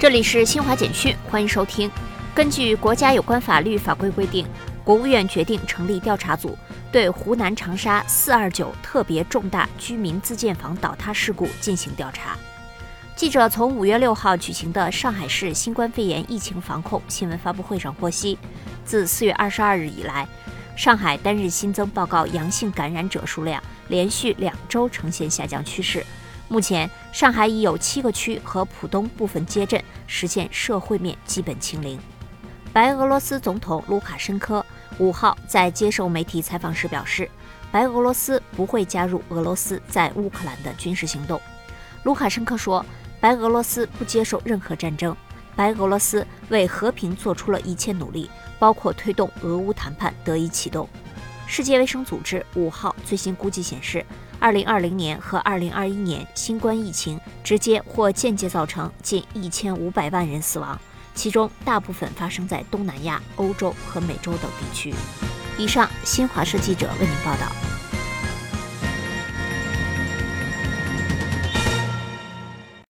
这里是新华简讯，欢迎收听。根据国家有关法律法规规定，国务院决定成立调查组，对湖南长沙四二九特别重大居民自建房倒塌事故进行调查。记者从五月六号举行的上海市新冠肺炎疫情防控新闻发布会上获悉，自四月二十二日以来，上海单日新增报告阳性感染者数量连续两周呈现下降趋势。目前，上海已有七个区和浦东部分街镇实现社会面基本清零。白俄罗斯总统卢卡申科五号在接受媒体采访时表示，白俄罗斯不会加入俄罗斯在乌克兰的军事行动。卢卡申科说，白俄罗斯不接受任何战争，白俄罗斯为和平做出了一切努力，包括推动俄乌谈判得以启动。世界卫生组织五号最新估计显示。二零二零年和二零二一年，新冠疫情直接或间接造成近一千五百万人死亡，其中大部分发生在东南亚、欧洲和美洲等地区。以上，新华社记者为您报道。